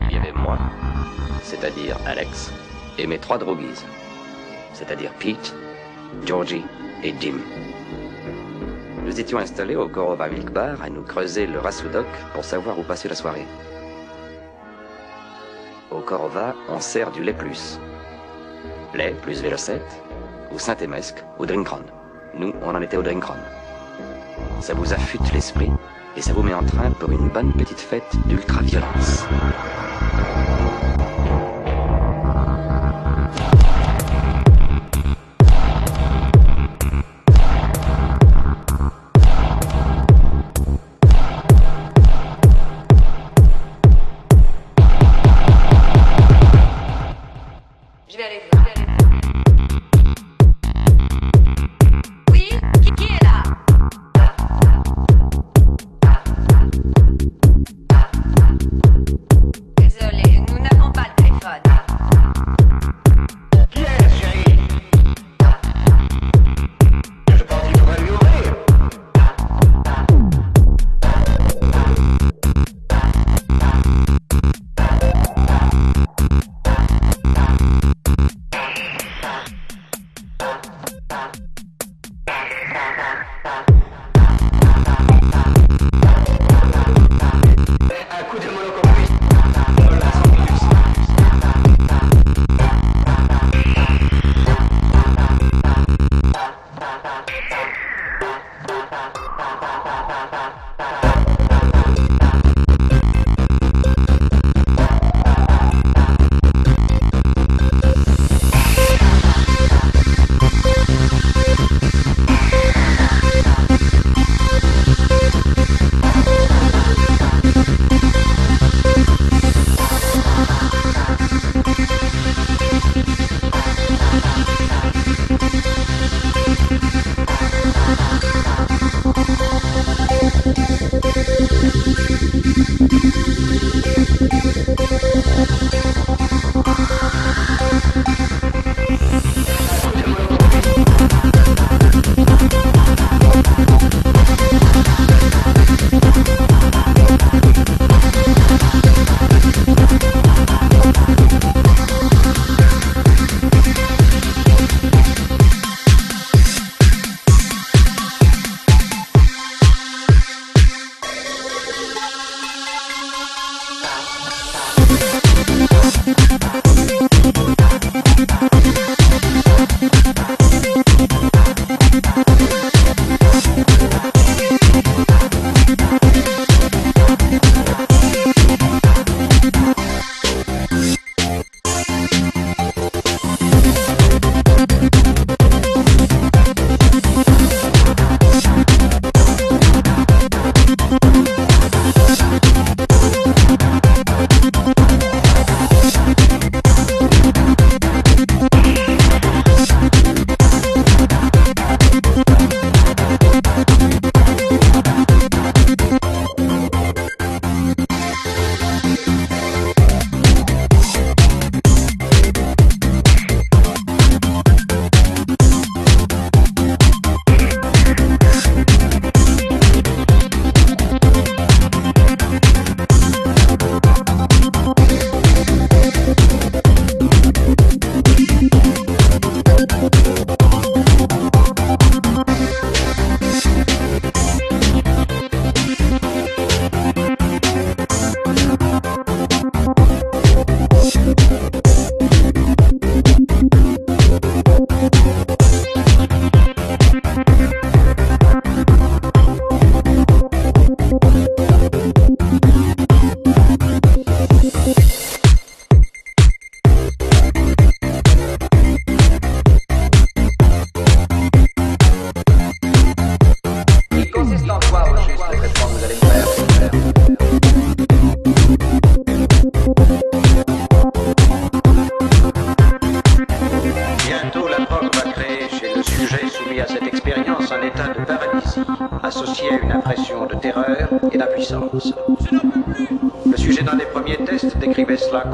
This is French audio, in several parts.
Il y avait moi, c'est-à-dire Alex, et mes trois droguises, c'est-à-dire Pete, Georgie et Jim. Nous étions installés au Korova Milk Bar à nous creuser le Rassoudok pour savoir où passer la soirée. Au Korova, on sert du lait plus. Lait plus Vélocette, ou Saint-Émesque, ou Drinkron. Nous, on en était au Drinkron. Ça vous affûte l'esprit et ça vous met en train pour une bonne petite fête d'ultra-violence.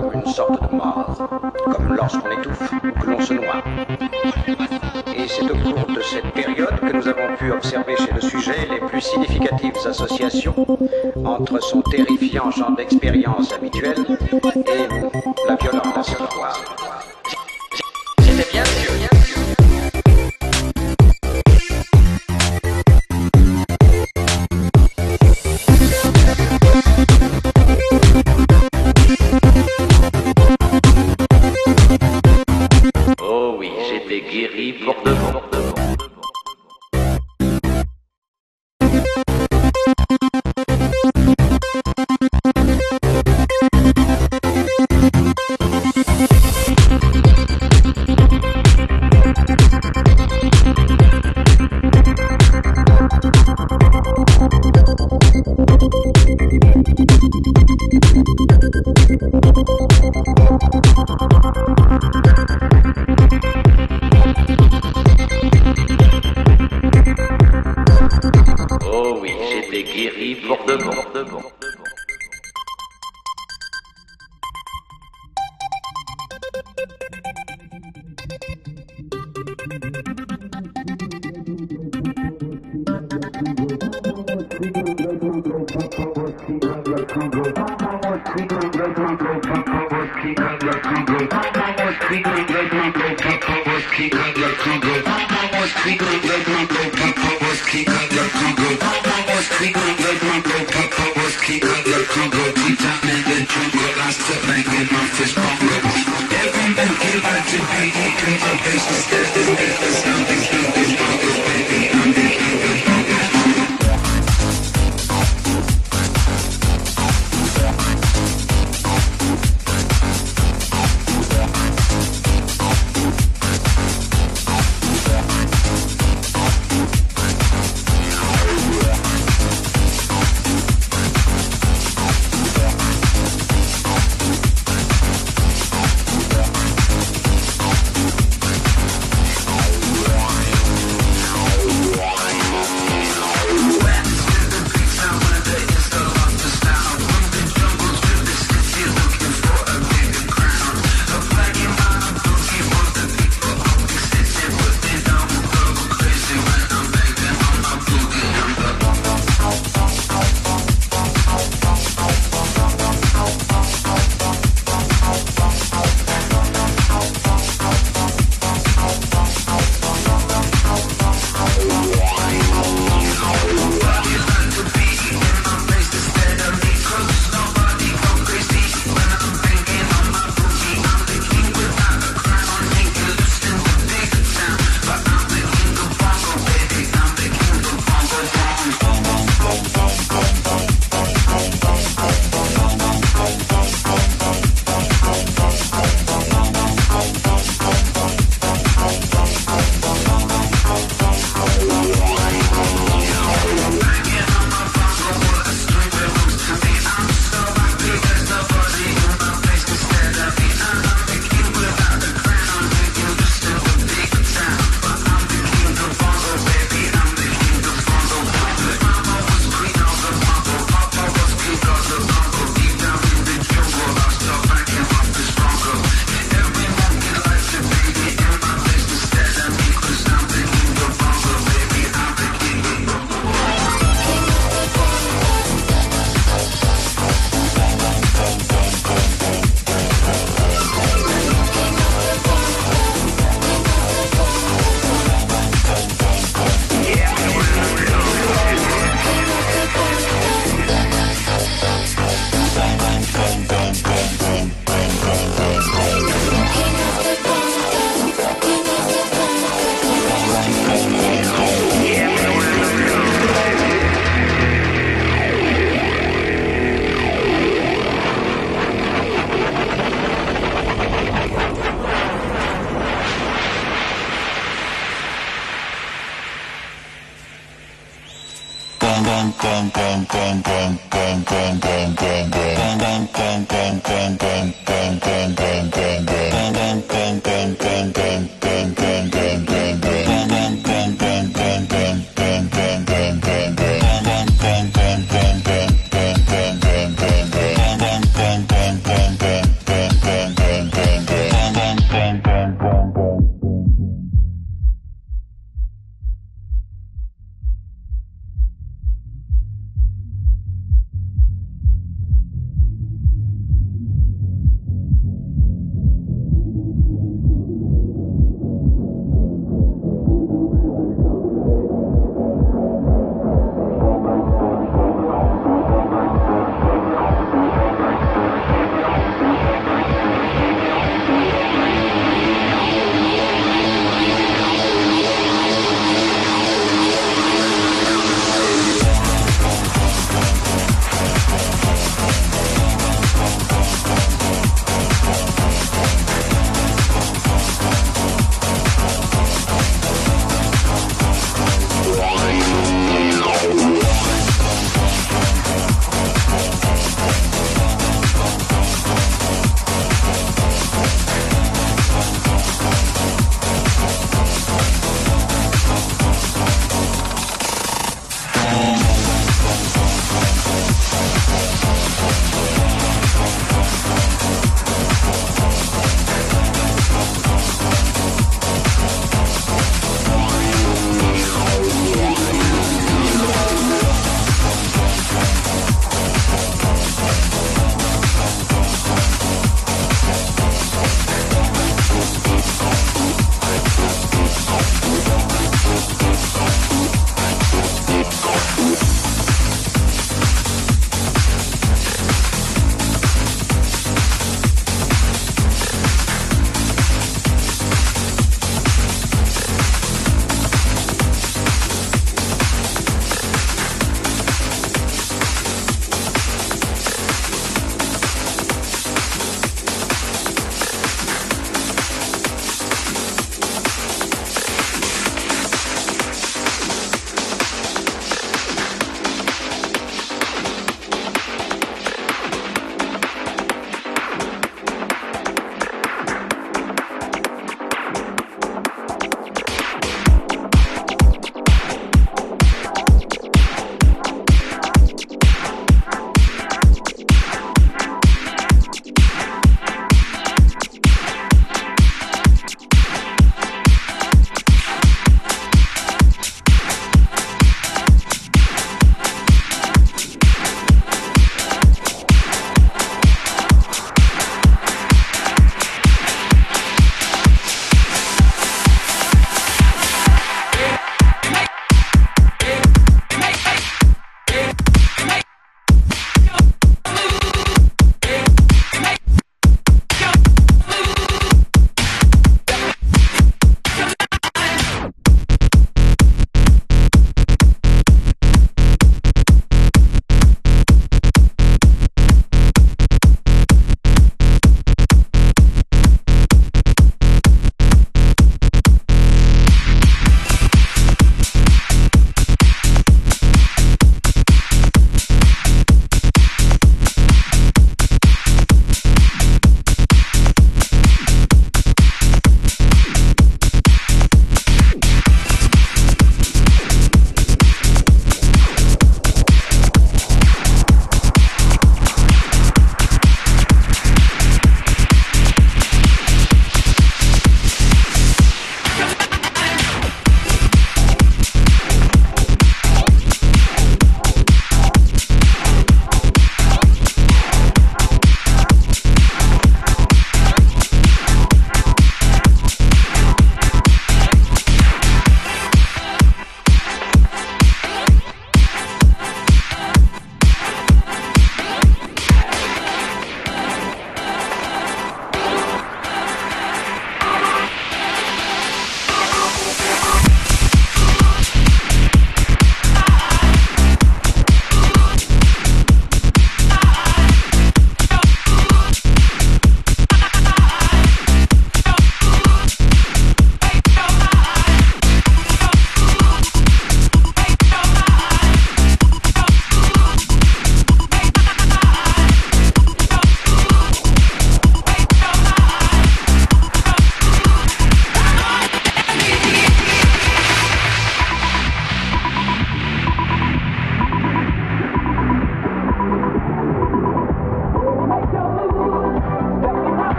Comme une sorte de mort, comme lorsqu'on étouffe ou que l'on se noie. Et c'est au cours de cette période que nous avons pu observer chez le sujet les plus significatives associations entre son terrifiant champ d'expérience habituel et la violence. J'étais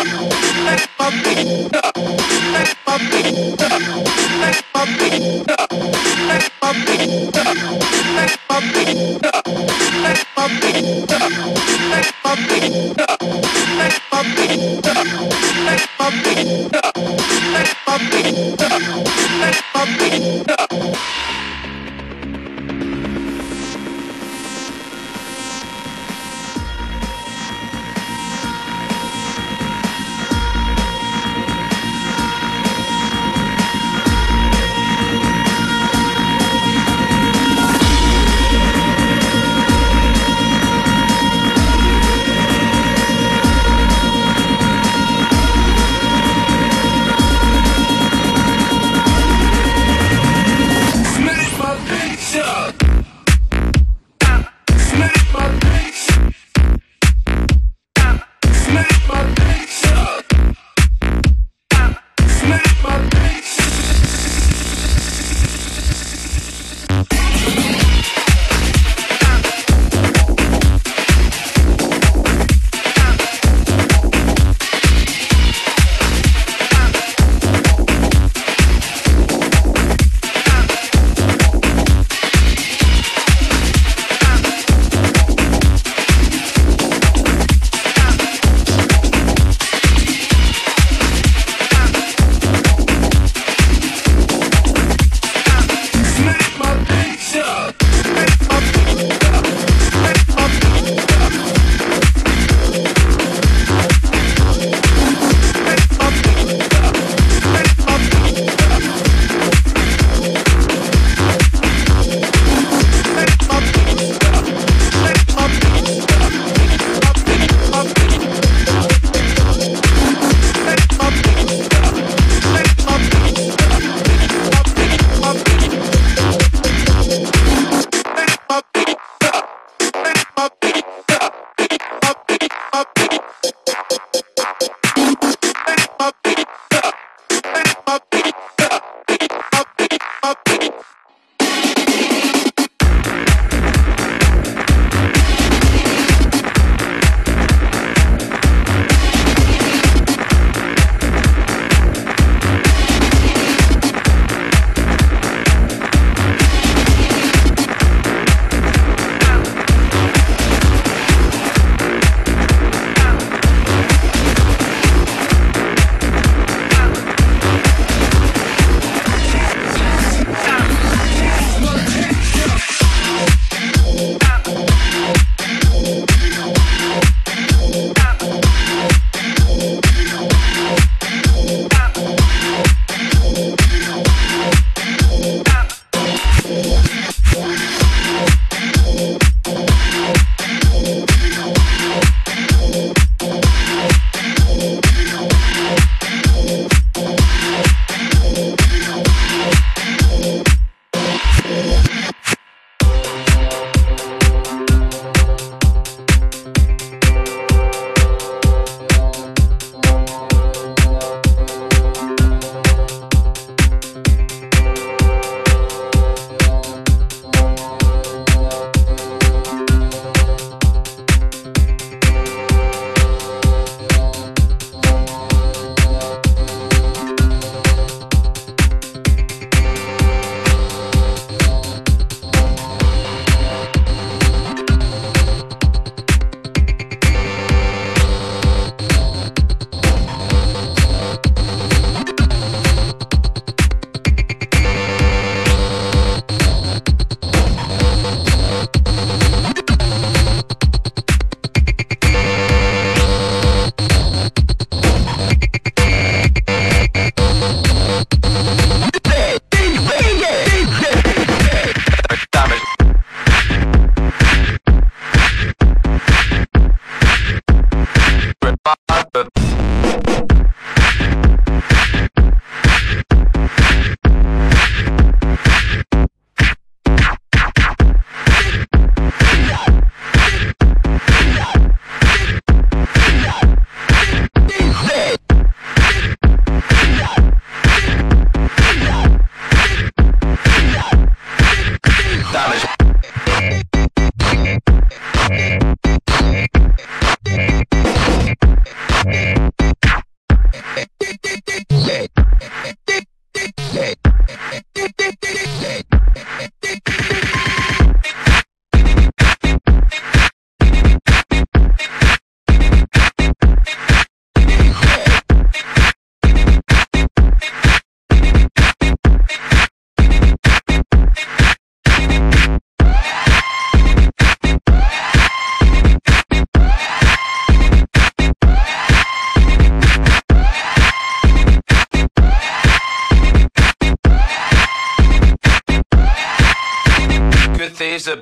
Let it pop, it pop,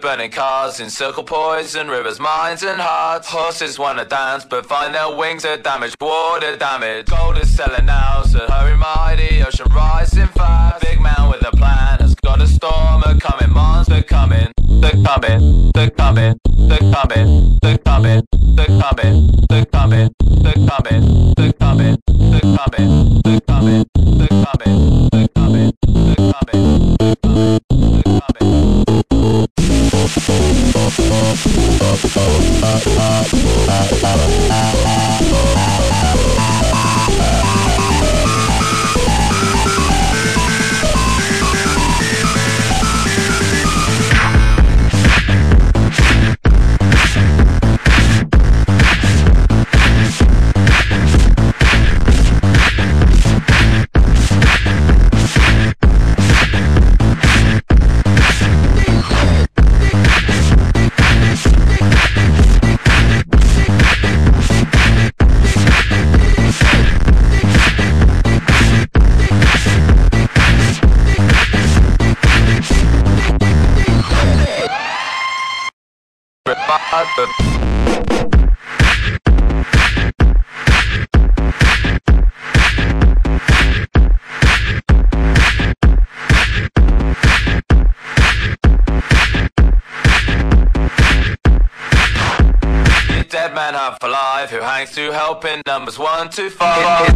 burning cars, encircle poison rivers, minds and hearts. Horses wanna dance, but find their wings are damaged, water damage. Gold is selling now, so hurry mighty, ocean rising fast. Big man with a plan has got a storm a coming, monster coming. They're coming, they're coming, they're coming, they're coming, they're coming, they're coming, they're coming, they're coming, they're coming, they're coming, coming, they're coming, they're up, up, up, up. one too far.